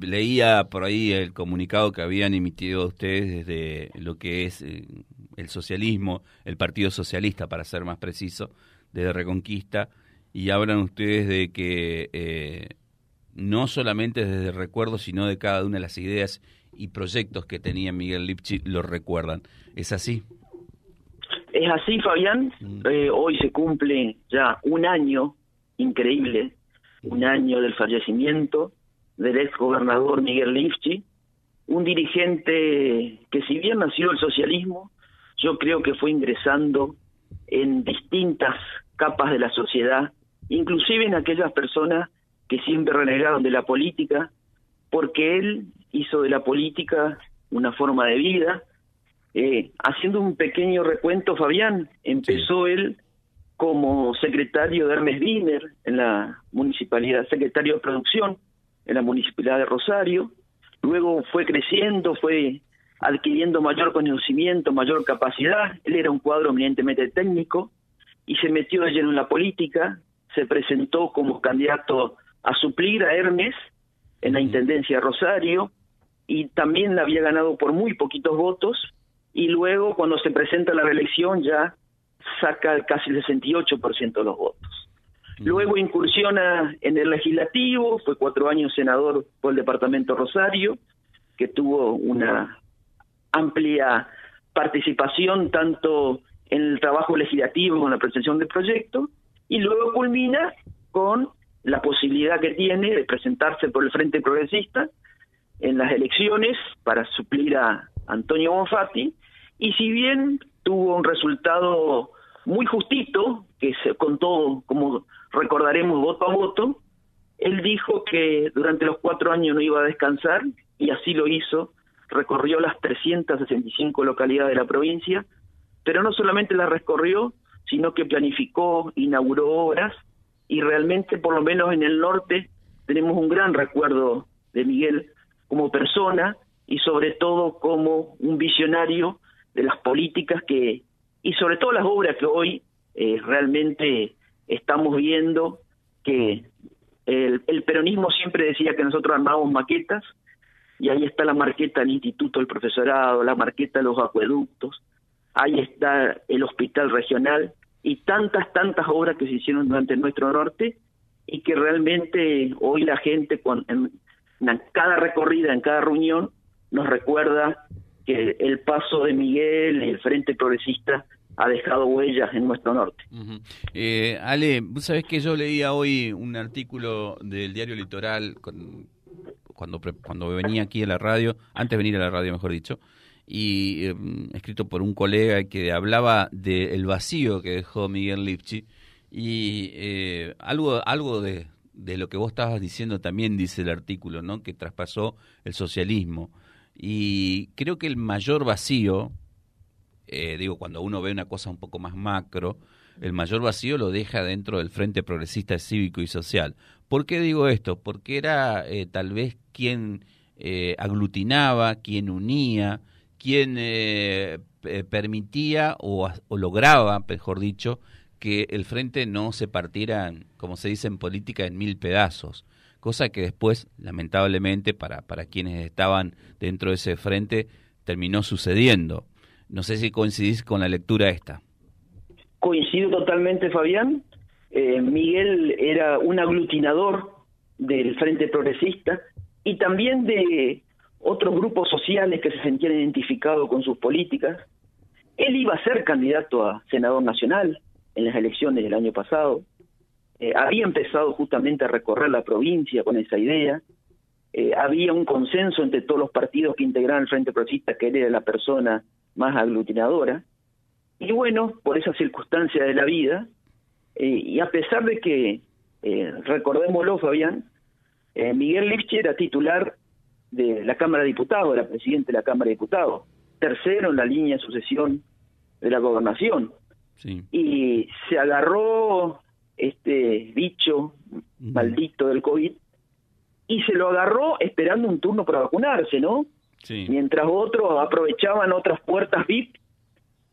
leía por ahí el comunicado que habían emitido ustedes desde lo que es eh, el socialismo, el Partido Socialista, para ser más preciso, desde Reconquista, y hablan ustedes de que eh, no solamente desde el recuerdo, sino de cada una de las ideas y proyectos que tenía Miguel Lipchi, lo recuerdan. ¿Es así? Es así, Fabián. Mm. Eh, hoy se cumple ya un año increíble, un año del fallecimiento del ex gobernador Miguel Lipchi, un dirigente que si bien nació el socialismo, yo creo que fue ingresando en distintas capas de la sociedad, inclusive en aquellas personas que siempre renegaron de la política, porque él hizo de la política una forma de vida. Eh, haciendo un pequeño recuento, Fabián, empezó él como secretario de Hermes Wiener en la municipalidad, secretario de producción en la municipalidad de Rosario, luego fue creciendo, fue adquiriendo mayor conocimiento, mayor capacidad, él era un cuadro eminentemente técnico y se metió de lleno en la política, se presentó como candidato a suplir a Hermes en la Intendencia de Rosario y también la había ganado por muy poquitos votos. Y luego cuando se presenta la reelección ya saca casi el 68% de los votos. Luego incursiona en el legislativo, fue cuatro años senador por el departamento Rosario, que tuvo una amplia participación tanto en el trabajo legislativo como en la presentación del proyecto, y luego culmina con la posibilidad que tiene de presentarse por el Frente Progresista en las elecciones para suplir a Antonio Bonfatti, y si bien tuvo un resultado muy justito, que se contó, como recordaremos, voto a voto, él dijo que durante los cuatro años no iba a descansar, y así lo hizo, recorrió las 365 localidades de la provincia, pero no solamente las recorrió, sino que planificó, inauguró obras, y realmente, por lo menos en el norte, tenemos un gran recuerdo de Miguel como persona y sobre todo como un visionario de las políticas que, y sobre todo las obras que hoy eh, realmente estamos viendo que el, peronismo siempre decía que nosotros armábamos maquetas y ahí está la marqueta del Instituto del Profesorado, la marqueta de los acueductos, ahí está el hospital regional y tantas, tantas obras que se hicieron durante nuestro norte y que realmente hoy la gente en, cada recorrida, en cada reunión, nos recuerda que el paso de Miguel el Frente Progresista ha dejado huellas en nuestro norte. eh, Ale, vos sabés que yo leía hoy un artículo del diario Litoral cuando, cuando venía aquí a la radio, antes de venir a la radio, mejor dicho, y em, escrito por un colega que hablaba del vacío que dejó Miguel Lipchi y eh, algo algo de, de, lo que vos estabas diciendo también dice el artículo, ¿no? Que traspasó el socialismo y creo que el mayor vacío, eh, digo cuando uno ve una cosa un poco más macro, el mayor vacío lo deja dentro del Frente Progresista Cívico y Social. ¿Por qué digo esto? Porque era eh, tal vez quien aglutinaba, quien unía, quien eh, permitía o, lograba, mejor dicho, que el frente no se partiera, como se dice en política, en mil pedazos, cosa que después, lamentablemente, para, para quienes estaban dentro de ese frente, terminó sucediendo. No sé si coincidís con la lectura esta. Coincido totalmente, Fabián. Eh, Miguel era un aglutinador del Frente Progresista y también de otros grupos sociales que se sentían identificados con sus políticas. Él iba a ser candidato a senador nacional en las elecciones del año pasado. Eh, había empezado justamente a recorrer la provincia con esa idea. Eh, había un consenso entre todos los partidos que integraban el Frente Progresista que él era la persona más aglutinadora. Y bueno, por esa circunstancia de la vida, eh, y a pesar de que, recordémoslo, Fabián, Miguel Lipchi era titular de la Cámara de Diputados, era presidente de la Cámara de Diputados, tercero en la línea de sucesión de la gobernación. Y se agarró este bicho maldito del COVID y se lo agarró esperando un turno para vacunarse, ¿no? Mientras otros aprovechaban otras puertas VIP,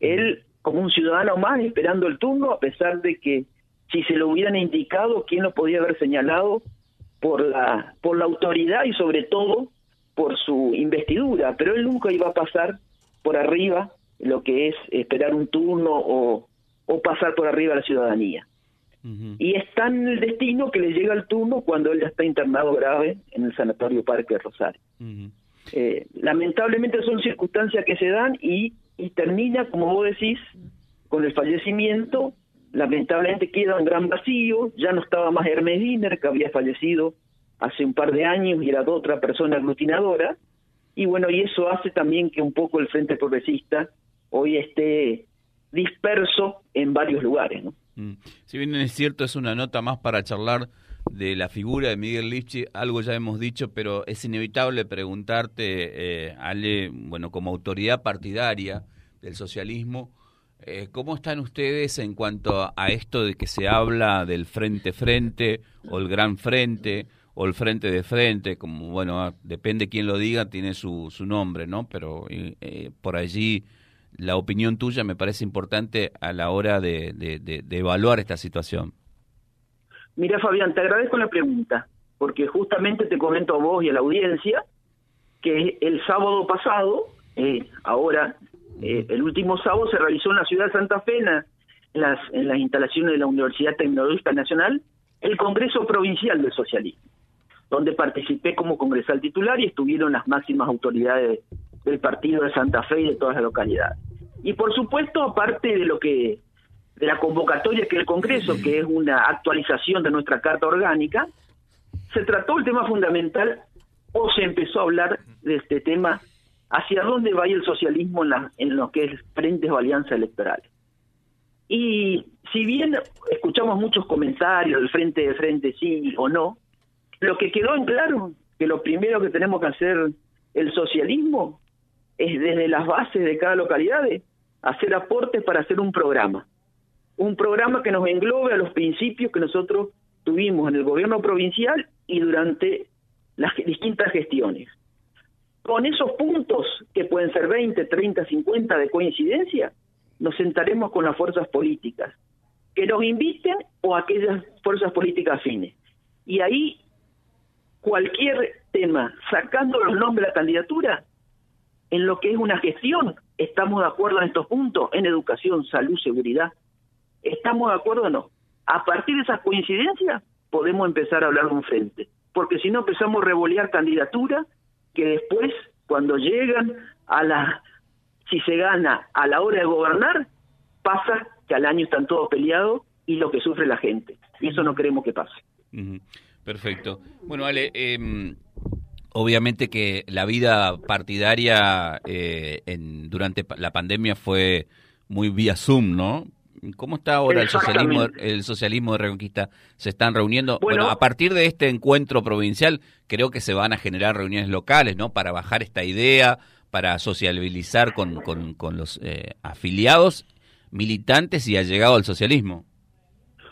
él como un ciudadano más esperando el turno, a pesar de que si se lo hubieran indicado, ¿quién lo podía haber señalado por la, por la autoridad y sobre todo por su investidura, pero él nunca iba a pasar por arriba lo que es esperar un turno o, o pasar por arriba a la ciudadanía. Y es tan el destino que le llega el turno cuando él ya está internado grave en el Sanatorio Parque de Rosario. Eh, lamentablemente son circunstancias que se dan y, y termina, como vos decís, con el fallecimiento. Lamentablemente queda un gran vacío. Ya no estaba más Hermes Diner, que había fallecido hace un par de años y era otra persona aglutinadora. Y bueno, y eso hace también que un poco el Frente Progresista hoy esté disperso en varios lugares. ¿no? Mm. Si bien es cierto, es una nota más para charlar de la figura de Miguel Lipchi, algo ya hemos dicho, pero es inevitable preguntarte, eh, Ale, bueno, como autoridad partidaria del socialismo, eh, ¿cómo están ustedes en cuanto a esto de que se habla del frente-frente o el gran frente o el frente de frente? Como, bueno, depende quién lo diga, tiene su, su nombre, ¿no? Pero eh, por allí la opinión tuya me parece importante a la hora de, de, evaluar esta situación. Mira, Fabián, te agradezco la pregunta, porque justamente te comento a vos y a la audiencia que el sábado pasado, eh, ahora, eh, el último sábado se realizó en la ciudad de Santa Fe, en, las, en las instalaciones de la Universidad Tecnológica Nacional, el Congreso Provincial del Socialismo, donde participé como congresal titular y estuvieron las máximas autoridades del partido de Santa Fe y de todas las localidades. Y por supuesto, aparte de lo que de la convocatoria que el Congreso, que es una actualización de nuestra Carta Orgánica, se trató el tema fundamental o se empezó a hablar de este tema hacia dónde va el socialismo en, la, en lo que es frentes o alianzas electorales. Y si bien escuchamos muchos comentarios del frente de frente sí o no, lo que quedó en claro que lo primero que tenemos que hacer el socialismo es desde las bases de cada localidad hacer aportes para hacer un programa. Un programa que nos englobe a los principios que nosotros tuvimos en el gobierno provincial y durante las distintas gestiones. Con esos puntos, que pueden ser 20, 30, 50 de coincidencia, nos sentaremos con las fuerzas políticas que nos inviten o aquellas fuerzas políticas afines. Y ahí cualquier tema, sacando los nombres de la candidatura, en lo que es una gestión, estamos de acuerdo en estos puntos, en educación, salud, seguridad. ¿Estamos de acuerdo o no? A partir de esas coincidencias podemos empezar a hablar de un frente, porque si no empezamos a revolear candidaturas que después, cuando llegan a la, si se gana a la hora de gobernar, pasa que al año están todos peleados y lo que sufre la gente. Y eso no queremos que pase. Perfecto. Bueno, Ale, eh, Obviamente que la vida partidaria eh, en, durante la pandemia fue muy vía Zoom, ¿no? ¿Cómo está ahora el socialismo, el socialismo de Reconquista? ¿Se están reuniendo? Bueno, a partir de este encuentro provincial, creo que se van a generar reuniones locales, ¿no? Para bajar esta idea, para sociabilizar con, con, los eh, afiliados, militantes y allegados al socialismo.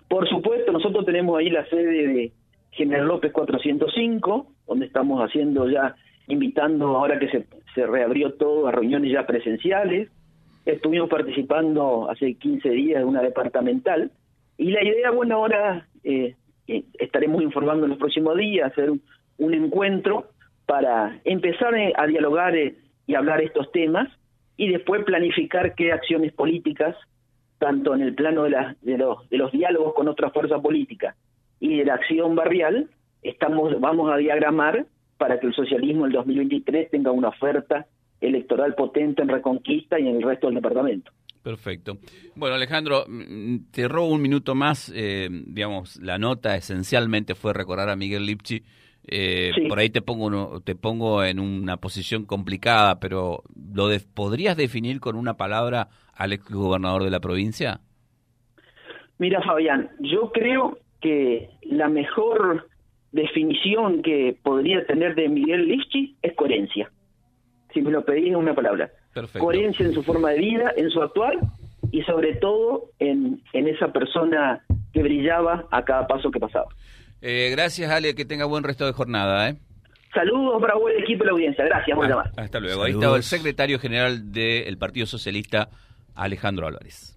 Por supuesto, nosotros tenemos ahí la sede de General López 405, donde estamos haciendo ya, invitando ahora que se, se reabrió todo a reuniones ya presenciales. Estuvimos participando hace 15 días de una departamental y la idea, bueno, ahora eh, eh, estaremos informando en los próximos días, hacer un, encuentro para empezar eh, a dialogar y hablar estos temas y después planificar qué acciones políticas, tanto en el plano de, la, de, los, de los diálogos con otras fuerzas políticas y de la acción barrial, estamos vamos a diagramar para que el socialismo en el 2023 tenga una oferta electoral potente en Reconquista y en el resto del departamento. Perfecto. Bueno, Alejandro, mm, te robo un minuto más. Eh, digamos, la nota esencialmente fue recordar a Miguel Lipchi. Eh, Por ahí te pongo, te pongo en una posición complicada, pero ¿lo podrías definir con una palabra al exgobernador de la provincia? Mira, Fabián, yo creo que la mejor definición que podría tener de Miguel Lichi es coherencia. Si me lo pedís en una palabra. Coherencia en su forma de vida, en su actual y sobre todo en, en esa persona que brillaba a cada paso que pasaba. Eh, gracias, Ale, que tenga buen resto de jornada. ¿eh? Saludos para el equipo de la audiencia. Gracias, por llamar. Hasta luego. Ahí estaba el secretario general del Partido Socialista, Alejandro Álvarez.